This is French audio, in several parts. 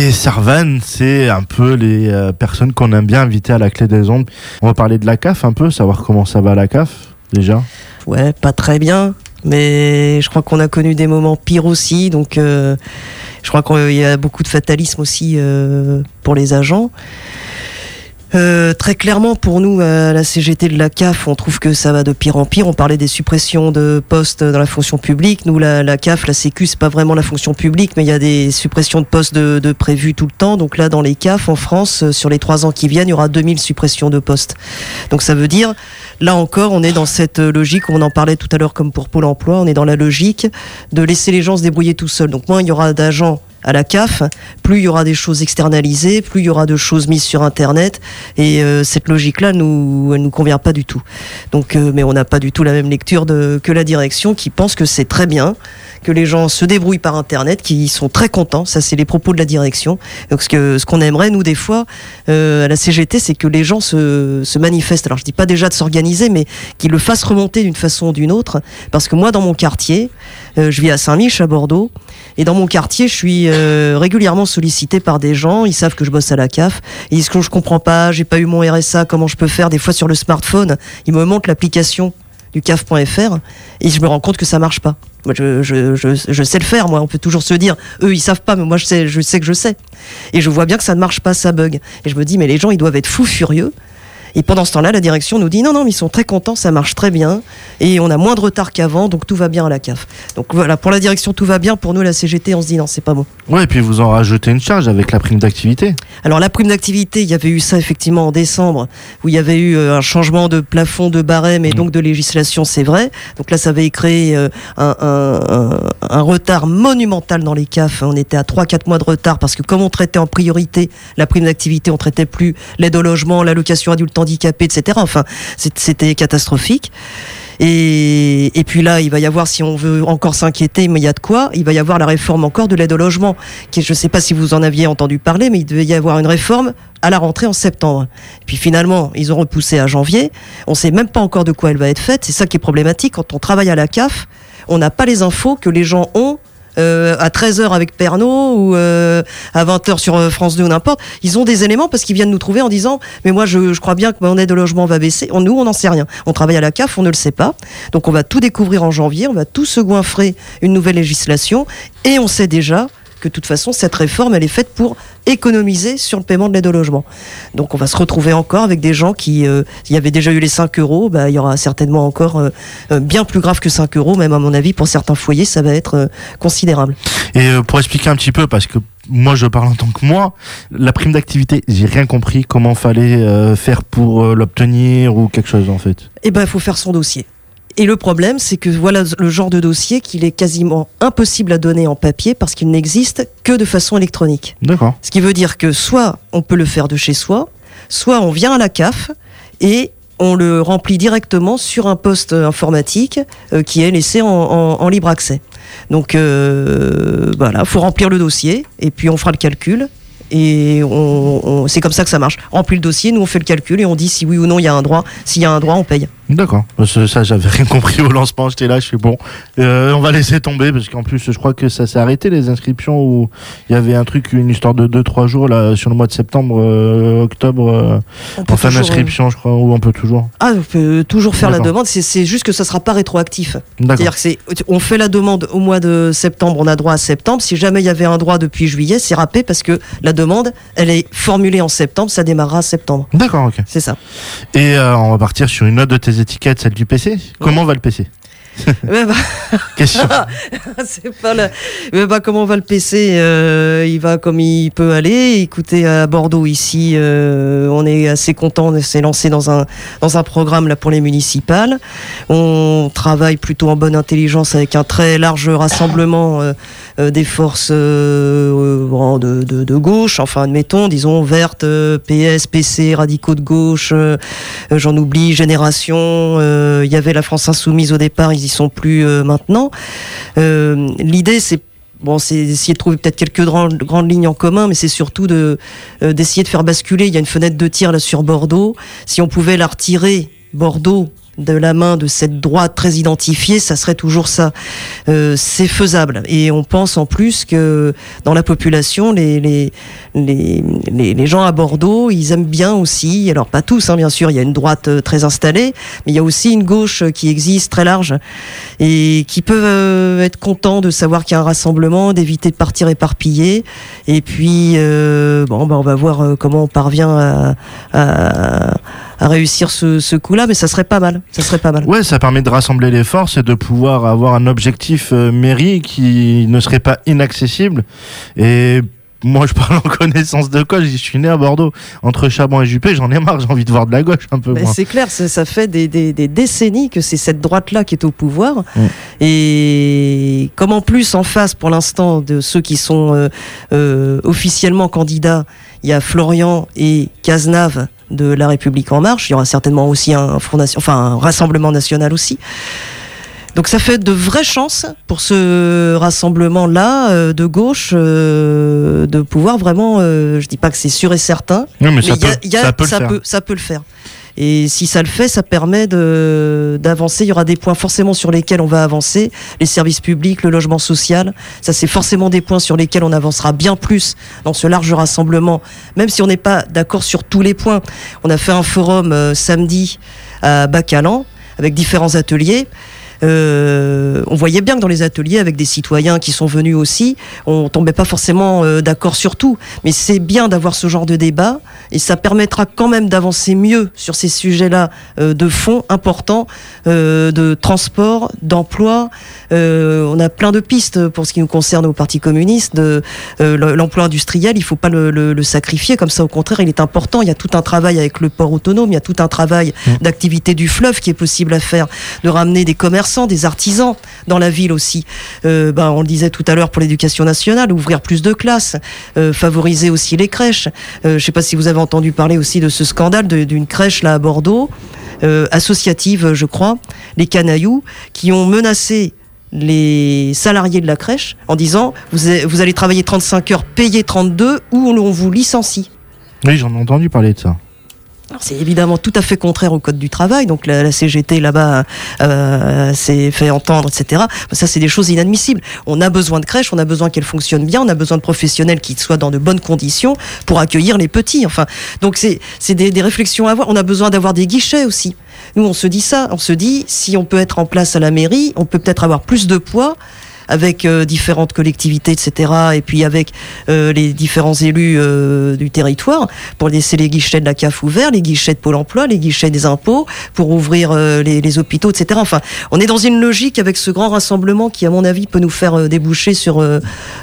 Et Servan, c'est un peu les euh, personnes qu'on aime bien inviter à la clé des ondes. On va parler de la CAF un peu, savoir comment ça va à la CAF déjà. Ouais, pas très bien, mais je crois qu'on a connu des moments pires aussi, donc euh, je crois qu'il y a beaucoup de fatalisme aussi euh, pour les agents. Euh, très clairement, pour nous, à la CGT de la CAF, on trouve que ça va de pire en pire. On parlait des suppressions de postes dans la fonction publique. Nous, la, la CAF, la Sécu, c'est pas vraiment la fonction publique, mais il y a des suppressions de postes de, de prévues tout le temps. Donc là, dans les CAF, en France, euh, sur les trois ans qui viennent, il y aura 2000 suppressions de postes. Donc ça veut dire, là encore, on est dans cette logique, on en parlait tout à l'heure comme pour Pôle emploi, on est dans la logique de laisser les gens se débrouiller tout seuls. Donc moins il y aura d'agents à la CAF, plus il y aura des choses externalisées, plus il y aura de choses mises sur Internet. Et euh, cette logique-là, nous, elle nous convient pas du tout. Donc, euh, mais on n'a pas du tout la même lecture de, que la direction, qui pense que c'est très bien que les gens se débrouillent par Internet, qui sont très contents. Ça, c'est les propos de la direction. Donc, ce que ce qu'on aimerait, nous, des fois, euh, à la CGT, c'est que les gens se, se manifestent. Alors, je dis pas déjà de s'organiser, mais qu'ils le fassent remonter d'une façon ou d'une autre. Parce que moi, dans mon quartier, euh, je vis à Saint-Mich, à Bordeaux, et dans mon quartier, je suis euh, régulièrement sollicité par des gens. Ils savent que je bosse à la CAF. Ils disent que je comprends pas, j'ai pas eu mon RSA, comment je peux faire Des fois sur le smartphone, ils me montrent l'application du CAF.fr et je me rends compte que ça marche pas. Moi, je, sais le faire. Moi, on peut toujours se dire, eux, ils savent pas, mais moi, je sais, je sais que je sais. Et je vois bien que ça ne marche pas, ça bug. Et je me dis, mais les gens, ils doivent être fous furieux. Et pendant ce temps-là, la direction nous dit non, non, mais ils sont très contents, ça marche très bien, et on a moins de retard qu'avant, donc tout va bien à la CAF. Donc voilà, pour la direction, tout va bien. Pour nous, la CGT, on se dit non, c'est pas bon. Ouais, et puis vous en rajoutez une charge avec la prime d'activité. Alors la prime d'activité, il y avait eu ça effectivement en décembre, où il y avait eu euh, un changement de plafond de barème et Mmh. donc de législation, c'est vrai. Donc là, ça avait créé euh, un, un- un- un retard monumental dans les CAF. On était à 3-4 mois de retard parce que comme on traitait en priorité la prime d'activité, on traitait plus l'aide au logement, l'allocation adulte handicapé, etc. Enfin, c'était catastrophique. Et, puis là, il va y avoir, si on veut encore s'inquiéter, mais il y a de quoi, il va y avoir la réforme encore de l'aide au logement, qui, je ne sais pas si vous en aviez entendu parler, mais il devait y avoir une réforme à la rentrée en septembre. Puis finalement, ils ont repoussé à janvier. On ne sait même pas encore de quoi elle va être faite. C'est ça qui est problématique. Quand on travaille à la CAF, on n'a pas les infos que les gens ont euh, à 13h avec Pernod ou euh, à 20h sur euh, France 2 ou n'importe. Ils ont des éléments parce qu'ils viennent nous trouver en disant mais moi je, je crois bien que mon aide au logement va baisser. On, nous on n'en sait rien. On travaille à la CAF, on ne le sait pas. Donc on va tout découvrir en janvier, on va tout se goinfrer une nouvelle législation et on sait déjà que de toute façon cette réforme elle est faite pour économiser sur le paiement de l'aide au logement. Donc on va se retrouver encore avec des gens qui, euh, il y avait déjà eu les 5 euros, bah, il y aura certainement encore euh, euh, bien plus grave que 5 euros, même à mon avis pour certains foyers ça va être euh, considérable. Et pour expliquer un petit peu, parce que moi je parle en tant que moi, la prime d'activité, j'ai rien compris comment fallait faire pour l'obtenir ou quelque chose en fait. eh ben, il faut faire son dossier. Et le problème, c'est que voilà le genre de dossier qu'il est quasiment impossible à donner en papier parce qu'il n'existe que de façon électronique. D'accord. Ce qui veut dire que soit on peut le faire de chez soi, soit on vient à la CAF et on le remplit directement sur un poste informatique euh, qui est laissé en, en- en libre accès. Donc euh, voilà, faut remplir le dossier et puis on fera le calcul. Et on, on- c'est comme ça que ça marche. On remplit le dossier, nous on fait le calcul et on dit si oui ou non il y a un droit. S'il y a un droit, on paye. D'accord. Que ça, j'avais rien compris au lancement. J'étais là, je suis bon. Euh, on va laisser tomber parce qu'en plus, je crois que ça s'est arrêté les inscriptions où il y avait un truc, une histoire de 2-3 jours là sur le mois de septembre, euh, octobre, euh, en fin d'inscription, je crois, ou on peut toujours. Ah, on peut toujours faire la demande. C'est- C'est juste que ça sera pas rétroactif. D'accord. C'est-à-dire que c'est, on fait la demande au mois de septembre, on a droit à septembre. Si jamais il y avait un droit depuis juillet, c'est râpé parce que la demande, elle est formulée en septembre, ça démarrera en septembre. D'accord, ok. C'est ça. Et euh, on va partir sur une note de tes étiquettes, celle du PC. Comment va le PC Ouais, bah, Question. c'est pas Mais bah, comment va le PC Euh, Il va comme il peut aller. Écoutez, à Bordeaux ici, euh, on est assez content. On s'est lancé dans un dans un programme là pour les municipales. On travaille plutôt en bonne intelligence avec un très large rassemblement euh, euh, des forces euh, euh, de, de, de gauche, enfin admettons, disons vertes, euh, PS, PC, radicaux de gauche. euh, euh, J'en oublie, Génération. euh, Il y avait la France Insoumise au départ, ils y sont plus euh, maintenant. Euh, L'idée, c'est Bon, c'est d'essayer de trouver peut-être quelques grandes, grandes lignes en commun, mais c'est surtout de euh, d'essayer de faire basculer. Il y a une fenêtre de tir là sur Bordeaux. Si on pouvait la retirer, Bordeaux, de la main de cette droite très identifiée, ça serait toujours ça. Euh, c'est faisable. Et on pense en plus que dans la population, les, les, les, les, gens à Bordeaux, ils aiment bien aussi, alors pas tous, hein, bien sûr, il y a une droite euh, très installée, mais il y a aussi une gauche qui existe très large et qui peuvent euh, être contents de savoir qu'il y a un rassemblement, d'éviter de partir éparpillé. Et puis, euh, bon, bah, on va voir comment on parvient à, à à réussir ce, ce coup-là, mais ça serait pas mal. Ça serait pas mal. Ouais, ça permet de rassembler les forces et de pouvoir avoir un objectif euh, mairie qui ne serait pas inaccessible. Et moi, je parle en connaissance de quoi Je suis né à Bordeaux. Entre Chabon et Juppé, j'en ai marre, j'ai envie de voir de la gauche un peu. Ben, c'est clair, ça, fait des, des, des décennies que c'est cette droite-là qui est au pouvoir. Et comme en plus, en face, pour l'instant, de ceux qui sont euh, euh, officiellement candidats, il y a Florian et Cazenave de La République en marche. Il y aura certainement aussi un, fondation, enfin, un rassemblement national aussi. Donc ça fait de vraies chances pour ce rassemblement-là euh, de gauche euh, de pouvoir vraiment, euh, je dis pas que c'est sûr et certain, mais, ça, peut, ça peut le faire. Et si ça le fait, ça permet d'avancer. Il y aura des points forcément sur lesquels on va avancer. Les services publics, le logement social, ça c'est forcément des points sur lesquels on avancera bien plus dans ce large rassemblement, même si on n'est pas d'accord sur tous les points. On a fait un forum euh, samedi à Bacalan avec différents ateliers. Euh, on voyait bien que dans les ateliers, avec des citoyens qui sont venus aussi, on tombait pas forcément euh, d'accord sur tout. Mais c'est bien d'avoir ce genre de débat et ça permettra quand même d'avancer mieux sur ces sujets-là euh, de fond importants, de transport, d'emploi. on a plein de pistes pour ce qui nous concerne au Parti communiste. De l'emploi industriel, il faut pas le, sacrifier comme ça. Au contraire, il est important. Il y a tout un travail avec le port autonome. Il y a tout un travail mmh. d'activité du fleuve qui est possible à faire, de ramener des commerces des artisans dans la ville aussi. Euh, ben, on le disait tout à l'heure pour l'éducation nationale, ouvrir plus de classes, euh, favoriser aussi les crèches. Euh, je ne sais pas si vous avez entendu parler aussi de ce scandale d'une crèche là à Bordeaux, associative je crois, les Canailloux, qui ont menacé les salariés de la crèche en disant vous, vous allez travailler 35 heures, payer 32 ou on vous licencie. Oui, j'en ai entendu parler de ça. C'est évidemment tout à fait contraire au code du travail. Donc la, CGT là-bas euh, s'est fait entendre, etc. Ça, c'est des choses inadmissibles. On a besoin de crèches, on a besoin qu'elles fonctionnent bien, on a besoin de professionnels qui soient dans de bonnes conditions pour accueillir les petits. Enfin, donc c'est des, des réflexions à avoir. On a besoin d'avoir des guichets aussi. Nous, on se dit ça. On se dit si on peut être en place à la mairie, on peut peut-être avoir plus de poids avec euh, différentes collectivités, etc. Et puis avec euh, les différents élus euh, du territoire pour laisser les guichets de la CAF ouverts, les guichets de Pôle Emploi, les guichets des impôts, pour ouvrir les, hôpitaux, etc. Enfin, on est dans une logique avec ce grand rassemblement qui, à mon avis, peut nous faire déboucher sur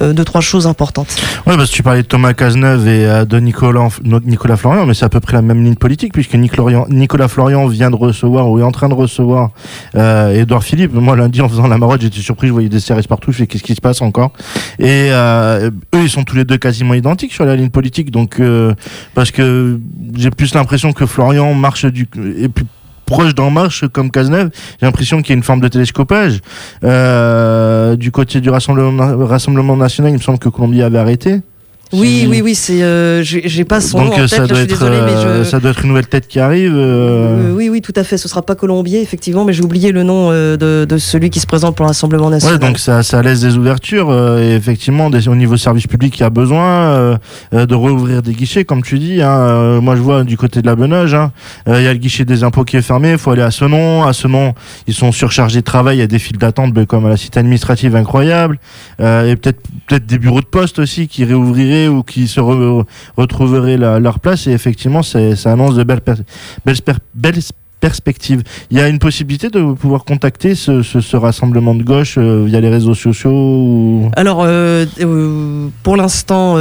deux trois choses importantes. Oui, parce que tu parlais de Thomas Cazeneuve et de Nicolas, Nicolas Florian, mais c'est à peu près la même ligne politique puisque Nicolas, Nicolas Florian vient de recevoir ou est en train de recevoir Edouard Philippe. Moi, lundi, en faisant la marotte, j'étais surpris, je voyais des CRS partout. Je fais qu'est-ce qui se passe encore? Et euh, eux, ils sont tous les deux quasiment identiques sur la ligne politique. Donc, euh, parce que j'ai plus l'impression que Florian marche du est plus proche d'En Marche comme Cazeneuve. J'ai l'impression qu'il y a une forme de télescopage. Euh, du côté du Rassemblement, Rassemblement national, il me semble que Colombie avait arrêté. Oui, oui, oui, c'est. Euh, j'ai pas son nom en tête, ça, doit être, euh, ça doit être une nouvelle tête qui arrive. Euh. oui, oui, tout à fait. Ce sera pas Colombier, effectivement, mais j'ai oublié le nom de, de, celui qui se présente pour l'Assemblement national. Ouais, donc ça, ça laisse des ouvertures. et effectivement, au niveau service public, il y a besoin de rouvrir des guichets, comme tu dis. Hein. moi, je vois du côté de la Benage, hein. il y a le guichet des impôts qui est fermé. Il faut aller à Senon. À Senon, ils sont surchargés de travail. Il y a des files d'attente, ben, comme à la cité administrative incroyable. et peut-être peut-être des bureaux de poste aussi qui réouvriraient ou qui se retrouveraient leur place. Et effectivement, ça annonce de belles, perspectives. Il y a une possibilité de pouvoir contacter ce, rassemblement de gauche euh, via les réseaux sociaux Alors, euh, euh, pour l'instant,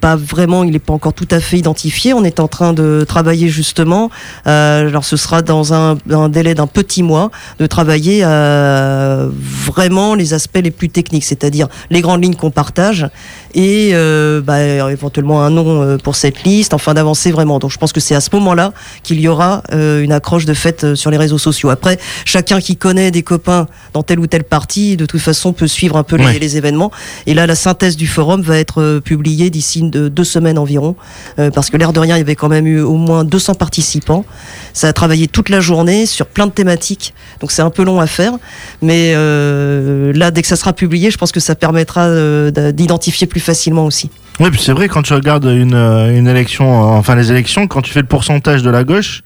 pas vraiment. Il n'est pas encore tout à fait identifié. On est en train de travailler justement. alors, ce sera dans un délai d'un petit mois de travailler vraiment les aspects les plus techniques, c'est-à-dire les grandes lignes qu'on partage et euh, bah, éventuellement un nom euh, pour cette liste, enfin d'avancer vraiment. Donc je pense que c'est à ce moment-là qu'il y aura euh, une accroche de fait euh, sur les réseaux sociaux. Après, chacun qui connaît des copains dans tel ou tel parti, de toute façon, peut suivre un peu les, Ouais. les événements. Et là, la synthèse du forum va être euh, publiée d'ici de- deux semaines environ, euh, parce que l'air de rien, il y avait quand même eu au moins 200 participants. Ça a travaillé toute la journée sur plein de thématiques, donc c'est un peu long à faire. Mais euh, là, dès que ça sera publié, je pense que ça permettra euh, d'identifier plus facilement aussi. Oui, puis c'est vrai, quand tu regardes une, euh, une élection, euh, enfin les élections, quand tu fais le pourcentage de la gauche,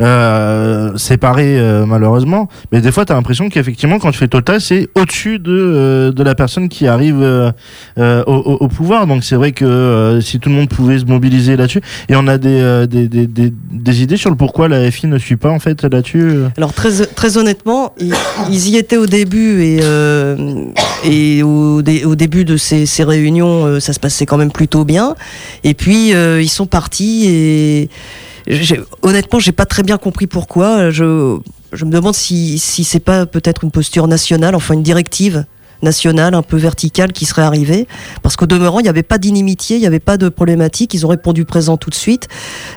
euh, pareil euh, malheureusement, mais des fois tu as l'impression qu'effectivement quand tu fais total, c'est au-dessus de, euh, de la personne qui arrive euh, euh, au, au- pouvoir. Donc c'est vrai que euh, si tout le monde pouvait se mobiliser là-dessus, et on a des, des, des, des, des idées sur le pourquoi la FI ne suit pas en fait là-dessus. Alors très, très honnêtement, ils, y étaient au début et, et au, au début de ces, ces réunions, ça se passait quand même plutôt bien. Et puis ils sont partis et honnêtement, j'ai pas très bien compris pourquoi. Je, me demande si, si c'est pas peut-être une posture nationale, enfin une directive nationale un peu verticale qui serait arrivée. Parce qu'au demeurant il n'y avait pas d'inimitié il n'y avait pas de problématique. Ils ont répondu présent tout de suite.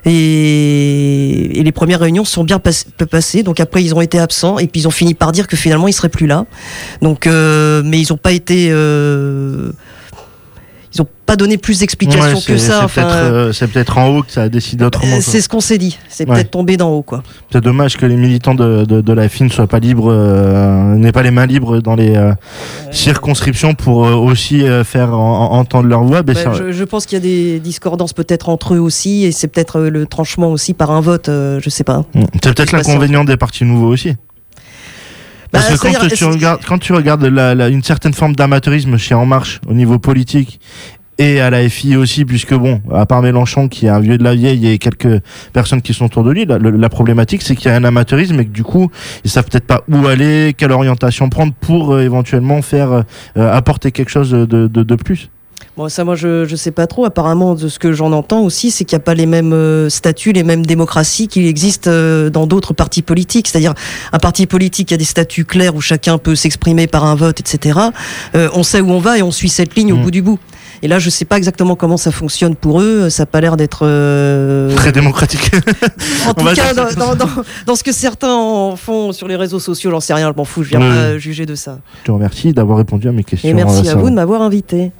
Et, les premières réunions sont bien pass- passées. Donc après ils ont été absents. Et puis ils ont fini par dire que finalement ils seraient plus là. Donc euh, mais ils n'ont pas été euh, ils n'ont pas donné plus d'explications Ouais, que ça c'est enfin, peut-être euh, c'est peut-être en haut que ça a décidé autrement. euh, quoi. c'est ce qu'on s'est dit c'est Ouais. peut-être tombé d'en haut quoi C'est dommage que les militants de, de, de la FI ne soient pas libres, euh, n'aient pas les mains libres dans les euh, circonscriptions pour aussi faire en- en- entendre leur voix. Bah, je, je pense qu'il y a des discordances peut-être entre eux aussi et c'est peut-être le tranchement aussi par un vote je sais pas Mm. c'est peut-être l'inconvénient des partis nouveaux aussi. Parce Bah, que quand tu regardes, quand tu regardes la- la- une certaine forme d'amateurisme chez En Marche au niveau politique et à la FI aussi, puisque bon, à part Mélenchon qui est un vieux de la vieille et quelques personnes qui sont autour de lui, la, la problématique c'est qu'il y a un amateurisme et que du coup ils savent peut-être pas où aller, quelle orientation prendre pour euh, éventuellement faire euh, apporter quelque chose de, de, de plus. Bon, ça, moi, je, je sais pas trop. Apparemment, de ce que j'en entends aussi, c'est qu'il n'y a pas les mêmes euh, statuts, les mêmes démocraties qu'il existe euh, dans d'autres partis politiques. C'est-à-dire, un parti politique, il y a des statuts clairs où chacun peut s'exprimer par un vote, etc. Euh, on sait où on va et on suit cette ligne au Mm. bout du bout. Et là, je sais pas exactement comment ça fonctionne pour eux. Ça a pas l'air d'être. euh, Très démocratique. En tout cas, dans, dans, dans- dans ce que certains en font sur les réseaux sociaux, j'en sais rien, je m'en fous, je viens pas juger de ça. Je te remercie d'avoir répondu à mes questions. Et merci euh, à vous de m'avoir invité.